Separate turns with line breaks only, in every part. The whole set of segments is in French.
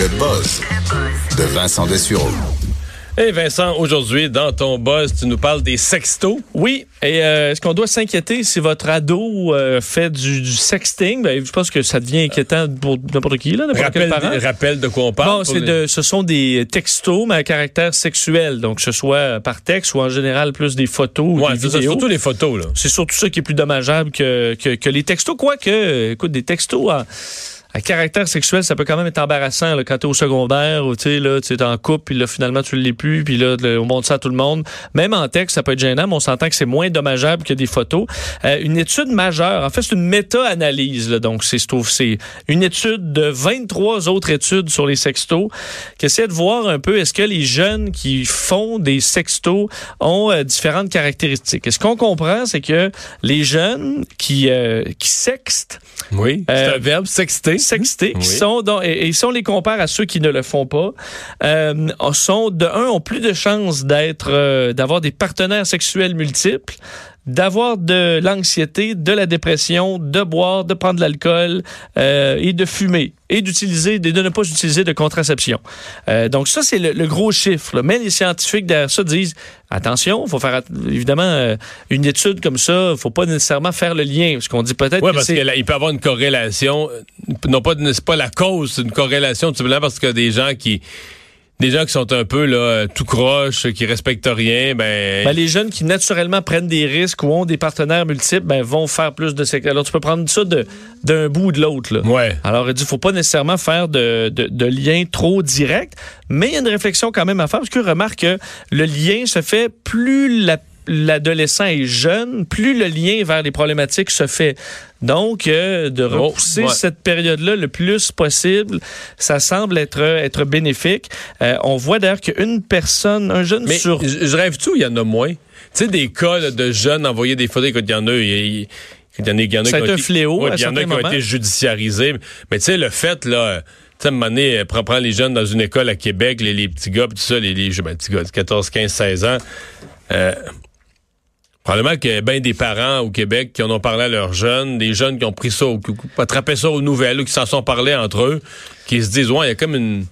Le buzz de Vincent Dessureau.
Hey Vincent, aujourd'hui, dans ton buzz, tu nous parles des sextos.
Oui, et euh, est-ce qu'on doit s'inquiéter si votre ado euh, fait du, du sexting? Ben, je pense que ça devient inquiétant pour n'importe qui, là, n'importe quel
Rappelle,
parent.
rappelle de quoi on parle.
Bon,
pour
c'est
les-
de, ce sont des textos, mais à caractère sexuel. Donc, que ce soit par texte ou en général plus des photos ou
Ouais,
des
c'est
vidéos.
surtout les photos, là.
C'est surtout ça qui est plus dommageable que, que, que les textos. Quoique, écoute, des textos à caractère sexuel, ça peut quand même être embarrassant là, quand t'es au secondaire ou tu sais, là, en couple, puis là, finalement, tu l'es plus, puis là, on montre ça à tout le monde. Même en texte, ça peut être gênant, mais on s'entend que c'est moins dommageable que des photos. Euh, une étude majeure, en fait, c'est une méta-analyse. Donc, c'est c'est une étude de 23 autres études sur les sextos qui essaie de voir un peu est-ce que les jeunes qui font des sextos ont euh, différentes caractéristiques. Et ce qu'on comprend, c'est que les jeunes qui, euh, qui sextent,
Oui, c'est
Euh,
un verbe, sexter.
sexter,
Oui.
qui sont donc, et, si on les compare à ceux qui ne le font pas, euh, sont de un ont plus de chances d'être, euh, d'avoir des partenaires sexuels multiples, d'avoir de l'anxiété, de la dépression, de boire, de prendre de l'alcool euh, et de fumer et d'utiliser, de ne pas utiliser de contraception. Euh, donc ça c'est le, le gros chiffre. là. Mais les scientifiques derrière ça disent attention, faut faire évidemment euh, une étude comme ça, faut pas nécessairement faire le lien parce qu'on dit peut-être
Oui, parce qu'il peut y avoir une corrélation. euh, Non pas, c'est pas la cause, c'est une corrélation tout simplement parce que des gens qui, des gens qui sont un peu là tout croche, qui respectent rien, ben,
Ben, les jeunes qui naturellement prennent des risques ou ont des partenaires multiples ben, vont faire plus de sexe. Alors, tu peux prendre ça d'un bout ou de l'autre. là.
ouais.
Alors, il dit faut pas nécessairement faire de, de, de lien trop direct, mais il y a une réflexion quand même à faire parce que remarque que le lien se fait plus la l'adolescent est jeune, plus le lien vers les problématiques se fait. Donc, euh, de
Oh,
repousser
ouais.
cette période-là le plus possible, ça semble être, être bénéfique. Euh, on voit d'ailleurs qu'une personne, un jeune
Mais
sur
je rêve tout, il y en a moins? Tu sais, des cas là, de jeunes envoyer des photos, écoute, il y en a, y, y en a, il y en a
Ça a
qui
été
ont
un fléau
ouais, il y en a qui ont été judiciarisés. Mais tu sais, le fait, là, tu sais, à un moment donné, euh, prends les jeunes dans une école à Québec, les, les petits gars, pis tout ça, les, les ben, petits gars de 14, 15, 16 ans, euh, Probablement qu'il y a bien des parents au Québec qui en ont parlé à leurs jeunes, des jeunes qui ont pris ça, qui ont attrapé ça aux nouvelles, ou qui s'en sont parlé entre eux, qui se disent, ouais, il y a comme une,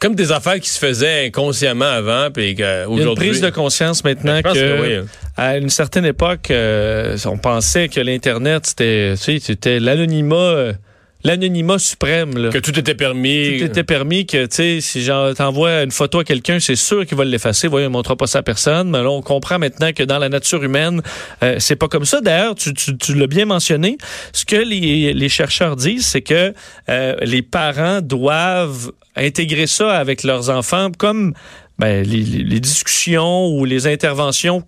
comme des affaires qui se faisaient inconsciemment avant, puis
a une
qu'aujourd'hui.
prise de conscience maintenant que,
que oui, hein.
à une certaine époque, euh, on pensait que l'Internet, c'était, tu sais, c'était l'anonymat, euh, l'anonymat suprême. Là.
que tout était permis.
Tout était permis que, tu sais, si t'envoies une photo à quelqu'un, c'est sûr qu'il va l'effacer. Voyons, il ne montrera pas ça à personne. Mais là, on comprend maintenant que dans la nature humaine, euh, c'est pas comme ça. D'ailleurs, tu, tu, tu l'as bien mentionné. Ce que les, les chercheurs disent, c'est que euh, les parents doivent intégrer ça avec leurs enfants comme ben, les- les discussions ou les interventions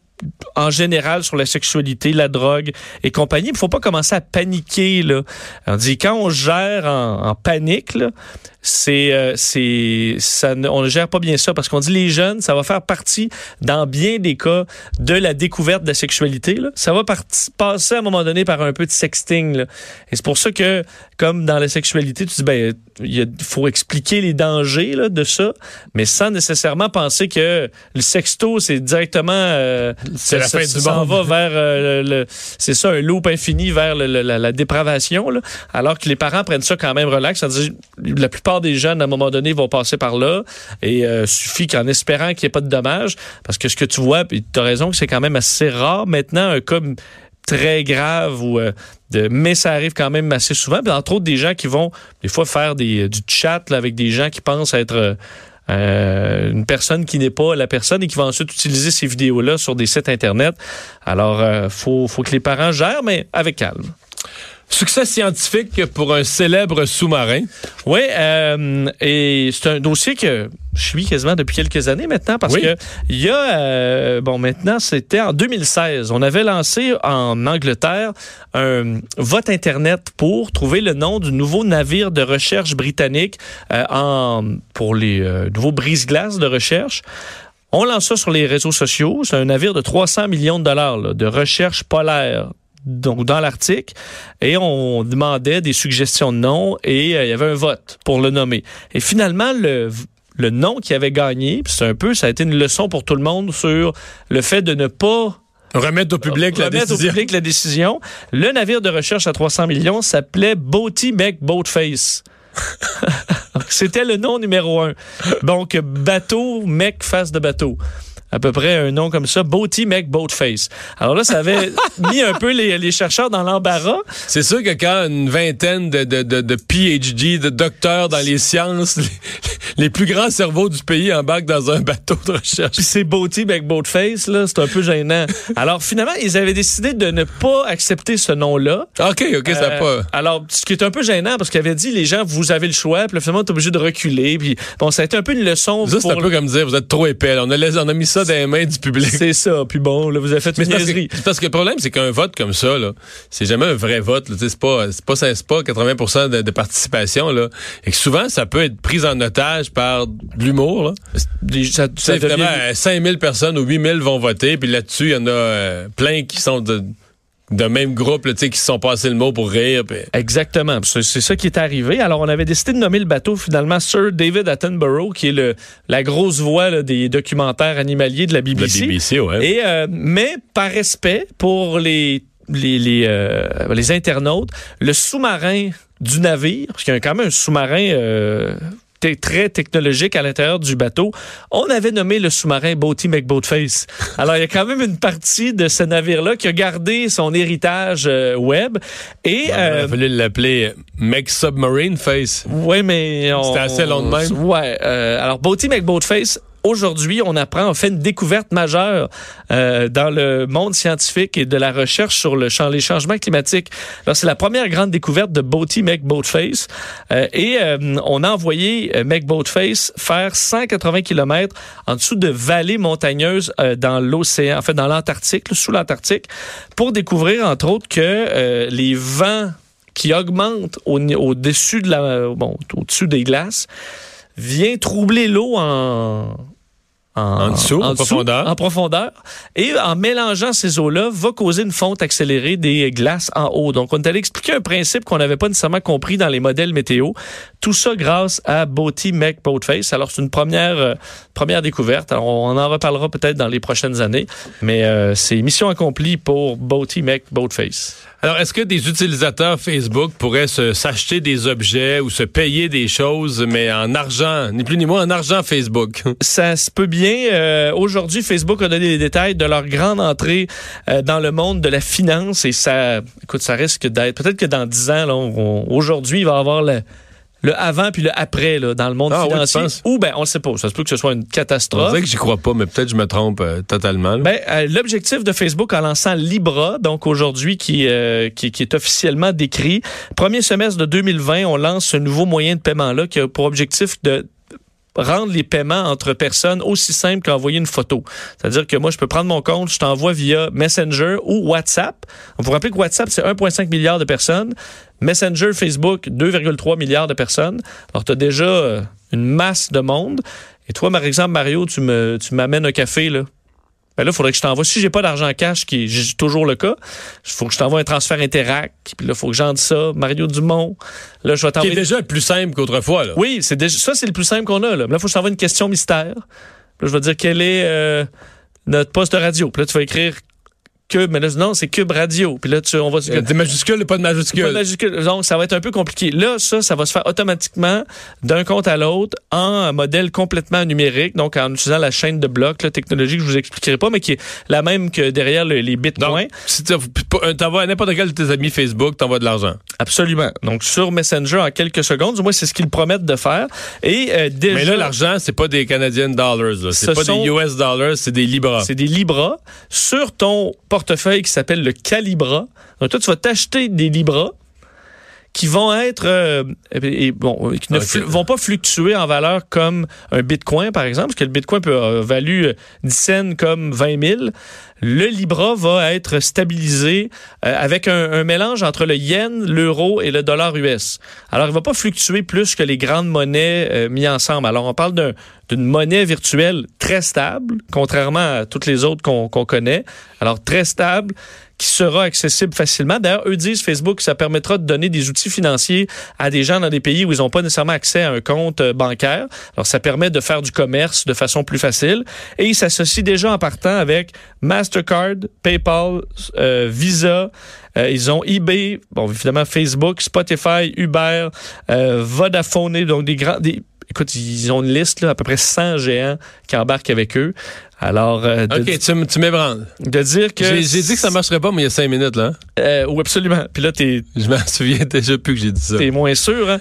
en général sur la sexualité, la drogue et compagnie. Il faut pas commencer à paniquer. Là. On dit quand on gère en, en panique, là, c'est, euh, c'est, ça, on ne gère pas bien ça parce qu'on dit les jeunes, ça va faire partie, dans bien des cas, de la découverte de la sexualité. Là. Ça va parti- passer à un moment donné par un peu de sexting. Là. Et c'est pour ça que, comme dans la sexualité, tu dis, ben, il faut expliquer les dangers là, de ça, mais sans nécessairement penser que le sexto, c'est directement... euh,
C'est la
ça-
fin du
s'en va vers euh, le, le- c'est ça un loop infini vers le- le- la, la dépravation là. alors que les parents prennent ça quand même relax ça dit la plupart des jeunes à un moment donné vont passer par là et euh, suffit qu'en espérant qu'il n'y ait pas de dommages parce que ce que tu vois tu as raison que c'est quand même assez rare maintenant un cas très grave ou euh, mais ça arrive quand même assez souvent entre autres des gens qui vont des fois faire des du chat avec des gens qui pensent être euh, euh, une personne qui n'est pas la personne et qui va ensuite utiliser ces vidéos-là sur des sites Internet. Alors, euh, faut, faut que les parents gèrent, mais avec calme.
Succès scientifique pour un célèbre sous-marin.
Oui, euh, et c'est un dossier que je suis quasiment depuis quelques années maintenant parce
Oui.
que il y a, euh, bon, maintenant, c'était en 2016. On avait lancé en Angleterre un vote Internet pour trouver le nom du nouveau navire de recherche britannique euh, en, pour les nouveaux brise-glaces de recherche. On lance ça sur les réseaux sociaux. C'est un navire de 300 millions de dollars là, de recherche polaire donc dans l'Arctique, et on demandait des suggestions de noms et euh, il y avait un vote pour le nommer. Et finalement, le, le nom qui avait gagné, c'est un peu, ça a été une leçon pour tout le monde sur le fait de ne pas
Remettre au public la
remettre
décision.
au public la décision. Le navire de recherche à 300 millions s'appelait Boaty Mac Boatface. C'était le nom numéro un. Donc, bateau, mec, face de bateau à peu près un nom comme ça, Boaty Mec Boatface. Alors là, ça avait mis un peu les, les chercheurs dans l'embarras.
C'est sûr que quand une vingtaine de, de, de, de PhD, de docteurs dans les sciences, les, les, plus grands cerveaux du pays embarquent dans un bateau de recherche.
Puis c'est Boaty Mec Boatface, là, c'est un peu gênant. Alors finalement, ils avaient décidé de ne pas accepter ce nom-là.
OK, OK, ça euh, pas.
Alors, ce qui est un peu gênant, parce qu'ils avaient dit, les gens, vous avez le choix, puis finalement, est obligé de reculer. Puis bon, ça a été un peu une leçon.
Ça, c'est un peu comme dire, vous êtes trop épais. On a, on a mis ça dans les mains du public.
C'est ça. Puis bon, là, vous avez fait une
parce que, parce que le problème, c'est qu'un vote comme ça, là, c'est jamais un vrai vote. C'est pas, c'est pas, c'est pas 80 de, de, participation, là. Et que souvent, ça peut être pris en otage par de l'humour. Ça, ça devient... 5000 personnes ou 8000 vont voter, puis là-dessus, il y en a euh, plein qui sont de d'un même groupe, qui se sont passés le mot pour rire.
Exactement. C'est ça qui est arrivé. Alors, on avait décidé de nommer le bateau finalement Sir David Attenborough, qui est le, la grosse voix là, des documentaires animaliers de la BBC.
La BBC, ouais.
Et, euh, mais par respect pour les les, les, euh, les internautes, le sous-marin du navire, parce qu'il y a quand même un sous-marin euh, très technologique à l'intérieur du bateau. On avait nommé le sous-marin Boaty McBoatface. Alors, il y a quand même une partie de ce navire-là qui a gardé son héritage euh, web. Et,
il a fallu l'appeler Mec Submarine Face.
Oui, mais...
C'était assez long de même.
Ouais. Euh, alors, Boaty McBoatface aujourd'hui, on apprend, on fait une découverte majeure euh, dans le monde scientifique et de la recherche sur le les changements climatiques. C'est la première grande découverte de Boaty McBoatface. Euh, et euh, on a envoyé euh, McBoatface faire 180 km en dessous de vallées montagneuses dans l'océan, en fait, dans l'Antarctique, sous l'Antarctique, pour découvrir, entre autres, que les vents qui augmentent au-dessus de la, bon, au-dessus des glaces, vient troubler l'eau en,
en, dessous, en, profondeur.
En profondeur. Et en mélangeant ces eaux-là, va causer une fonte accélérée des glaces en haut. Donc, on est allé expliquer un principe qu'on n'avait pas nécessairement compris dans les modèles météo. Tout ça grâce à Boaty Mech Boatface. Alors, c'est une première, euh, première découverte. Alors, on en reparlera peut-être dans les prochaines années. Mais euh, c'est mission accomplie pour Boaty Mech Boatface.
Alors, est-ce que des utilisateurs Facebook pourraient s'acheter des objets ou se payer des choses, mais en argent, ni plus ni moins en argent Facebook?
Ça se peut bien. Euh, Aujourd'hui, Facebook a donné des détails de leur grande entrée euh, dans le monde de la finance et ça, écoute, ça risque d'être, peut-être que dans dix ans, aujourd'hui, il va y avoir le le avant puis le après là, dans le monde ah, financier. Ou ben on le sait pas, ça se peut que ce soit une catastrophe.
C'est que j'y crois pas, mais peut-être je me trompe euh, totalement.
Ben, euh, l'objectif de Facebook en lançant Libra, donc aujourd'hui qui, euh, qui, qui est officiellement décrit, premier semestre de 2020, on lance ce nouveau moyen de paiement là qui a pour objectif de rendre les paiements entre personnes aussi simples qu'envoyer une photo. C'est-à-dire que moi, je peux prendre mon compte, je t'envoie via Messenger ou WhatsApp. On vous rappeler que WhatsApp, c'est 1,5 milliard de personnes. Messenger, Facebook, 2,3 milliards de personnes. Alors, tu as déjà euh, une masse de monde. Et toi, par exemple, Mario, tu me, tu m'amènes un café, là. Ben là, il faudrait que je t'envoie. Si j'ai pas d'argent cash, qui est toujours le cas, il faut que je t'envoie un transfert Interac. Puis là, il faut que j'en ça. Mario Dumont. Là, je vais t'envoyer.
Qui est déjà plus simple qu'autrefois, là.
Oui, c'est déjà, ça, c'est le plus simple qu'on a, là. Là, il faut que je t'envoie une question mystère. Là, je vais dire quel est euh, notre poste de radio? Puis là, tu vas écrire Cube, mais là, non, c'est Cube Radio. Puis là, tu, on va
dire. Des majuscules, pas de majuscules. Pas de
majuscules. Donc, ça va être un peu compliqué. Là, ça, ça va se faire automatiquement d'un compte à l'autre en modèle complètement numérique, donc en utilisant la chaîne de blocs, la technologie que je vous expliquerai pas, mais qui est la même que derrière les bitcoins.
Donc, si t'envoies à n'importe quel de tes amis Facebook, t'envoies de l'argent.
Absolument. Donc, sur Messenger en quelques secondes, du moins, c'est ce qu'ils promettent de faire. Et euh, déjà,
Mais là, l'argent, c'est pas des Canadian dollars. C'est pas des US dollars, c'est des Libras.
C'est des Libras. Sur ton portefeuille qui s'appelle le Calibra. Donc toi, tu vas t'acheter des Libras qui vont être euh, et, bon qui ne vont pas fluctuer en valeur comme un Bitcoin par exemple parce que le Bitcoin peut avoir valu 10 cents comme 20 000 le Libra va être stabilisé euh, avec un, un, mélange entre le yen l'euro et le dollar US alors il va pas fluctuer plus que les grandes monnaies euh, mises ensemble. Alors on parle d'une monnaie virtuelle très stable contrairement à toutes les autres qu'on connaît alors très stable qui sera accessible facilement. D'ailleurs, eux disent Facebook, ça permettra de donner des outils financiers à des gens dans des pays où ils n'ont pas nécessairement accès à un compte euh, bancaire. Alors, ça permet de faire du commerce de façon plus facile. Et ils s'associent déjà en partant avec Mastercard, PayPal, euh, Visa. Euh, ils ont eBay, bon évidemment Facebook, Spotify, Uber, euh, Vodafone, donc des grands, des, écoute, ils ont une liste là, à peu près 100 géants qui embarquent avec eux. Alors, euh, de,
OK, tu, tu m'ébranles.
de dire que
J'ai dit que ça marcherait pas, mais il y a cinq minutes, là.
euh, oui, absolument. Puis là, t'es
Je m'en souviens déjà plus que j'ai dit ça.
t'es moins sûr. Hein?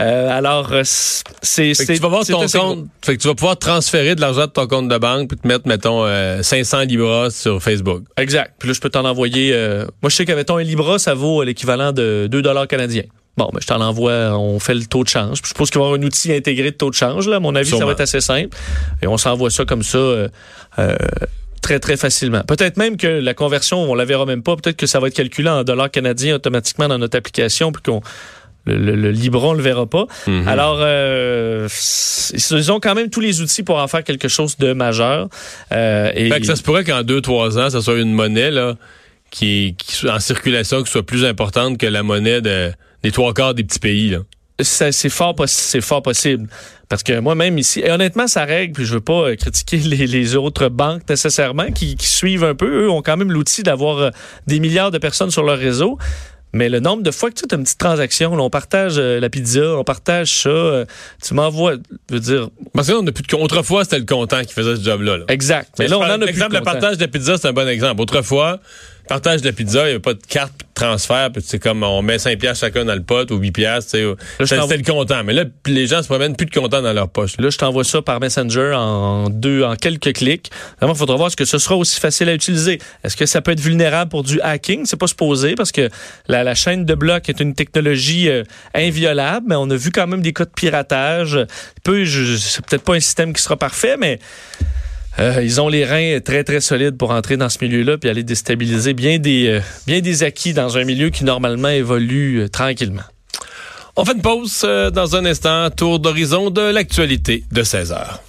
Euh, alors, euh, c'est
tu vas voir ton compte. Fait que tu vas pouvoir transférer de l'argent de ton compte de banque puis te mettre, mettons, euh, 500 libras sur Facebook.
Exact. Puis là, je peux t'en envoyer. euh, moi, je sais que mettons un Libra, ça vaut l'équivalent de 2 dollars canadiens. Bon, ben, je t'en envoie, on fait le taux de change. Je pense qu'il va y avoir un outil intégré de taux de change. Là. À mon avis, ça va être assez simple. Et on s'envoie ça comme ça euh, euh, très, très facilement. Peut-être même que la conversion, on la verra même pas. Peut-être que ça va être calculé en dollars canadiens automatiquement dans notre application. Puis qu'on le, le, le Libra, on le verra pas.
Mhm.
Alors, euh, ils ont quand même tous les outils pour en faire quelque chose de majeur. Euh, et
Fait que ça se pourrait qu'en deux, trois ans, ça soit une monnaie, là, qui, qui soit en circulation, qui soit plus importante que la monnaie de, des trois quarts des petits pays, là.
c'est fort, possi- c'est fort possible. Parce que moi-même ici, et honnêtement, ça règle, puis je veux pas euh, critiquer les, les autres banques nécessairement qui, qui suivent un peu. Eux ont quand même l'outil d'avoir euh, des milliards de personnes sur leur réseau. Mais le nombre de fois que tu as une petite transaction, là, on partage euh, la pizza, on partage ça, euh, tu m'envoies, je veux dire,
Parce que là, on a plus de. Autrefois, c'était le comptant qui faisait ce job-là. là.
exact. Mais là, on en a plus.
Exemple,
de
le partage de la pizza, c'est un bon exemple. Autrefois, partage de la pizza, il n'y avait pas de carte de transfert, puis c'est comme on met 5 piastres chacun dans le pot ou 8 piastres, tu sais.
je
C'était le comptant. Mais là, les gens se promènent plus de comptant dans leur poche.
Là, je t'envoie ça par Messenger en deux, en quelques clics. Vraiment, il faudra voir ce que ce sera aussi facile à utiliser. Est-ce que ça peut être vulnérable pour du hacking? C'est pas supposé parce que la, la chaîne de blocs est une technologie euh, inviolable, mais on a vu quand même des cas de piratage. Peu, c'est peut-être pas un système qui sera parfait, mais euh, ils ont les reins très, très solides pour entrer dans ce milieu-là puis aller déstabiliser bien des, euh, acquis dans un milieu qui normalement évolue euh, tranquillement.
On fait une pause dans un instant. Tour d'horizon de l'actualité de 16 heures.